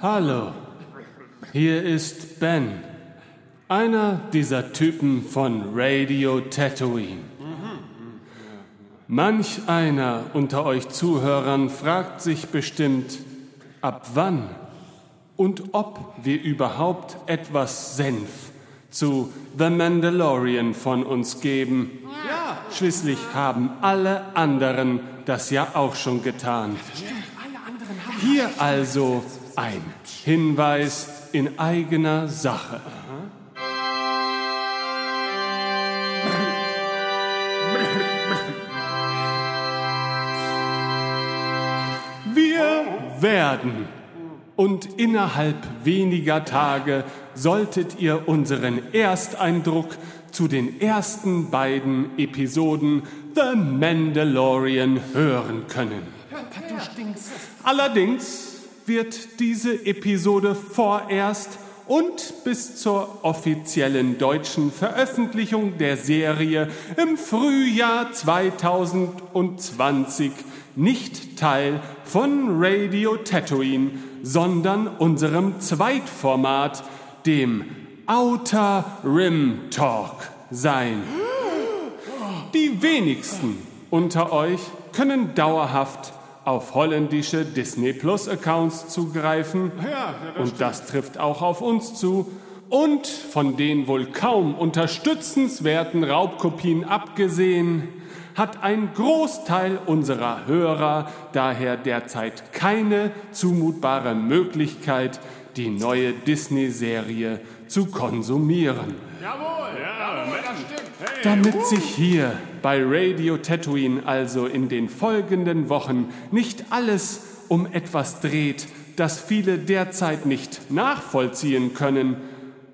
Hallo, hier ist Ben, einer dieser Typen von Radio Tatooine. Manch einer unter euch Zuhörern fragt sich bestimmt, ab wann und ob wir überhaupt etwas Senf zu The Mandalorian von uns geben. Ja. Schließlich haben alle anderen das ja auch schon getan. Hier also ein Hinweis in eigener Sache. Wir werden und innerhalb weniger Tage solltet ihr unseren Ersteindruck zu den ersten beiden Episoden The Mandalorian hören können. Allerdings wird diese Episode vorerst und bis zur offiziellen deutschen Veröffentlichung der Serie im Frühjahr 2020 nicht Teil von Radio Tatooine, sondern unserem Zweitformat, dem Outer Rim Talk sein. Die wenigsten unter euch können dauerhaft auf holländische Disney Plus Accounts zugreifen. Ja, das und das trifft auch auf uns zu. Und von den wohl kaum unterstützenswerten Raubkopien abgesehen, hat ein Großteil unserer Hörer daher derzeit keine zumutbare Möglichkeit, die neue Disney-Serie zu konsumieren. Jawohl, ja, Damit sich hier bei Radio Tatooine also in den folgenden Wochen nicht alles um etwas dreht, das viele derzeit nicht nachvollziehen können,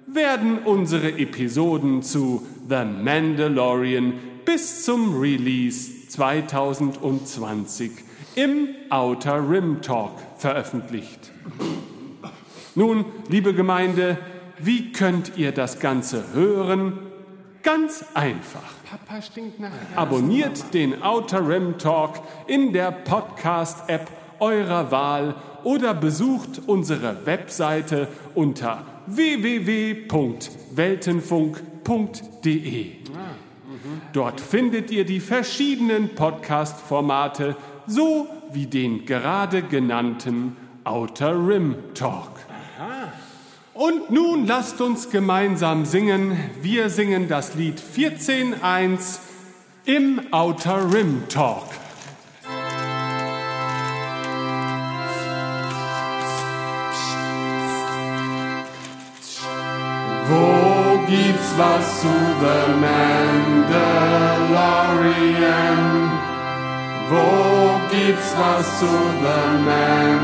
werden unsere Episoden zu The Mandalorian bis zum Release 2020 im Outer Rim Talk veröffentlicht. Nun, liebe Gemeinde, wie könnt ihr das Ganze hören? Ganz einfach. Papa stinkt nach Abonniert den Outer Rim Talk in der Podcast-App eurer Wahl oder besucht unsere Webseite unter www.weltenfunk.de. Dort findet ihr die verschiedenen Podcast-Formate sowie den gerade genannten Outer Rim Talk. Und nun lasst uns gemeinsam singen. Wir singen das Lied 14.1 im Outer Rim Talk. Wo gibt's was zu The Mandalorian? Wo gibt's was zu The Mandalorian?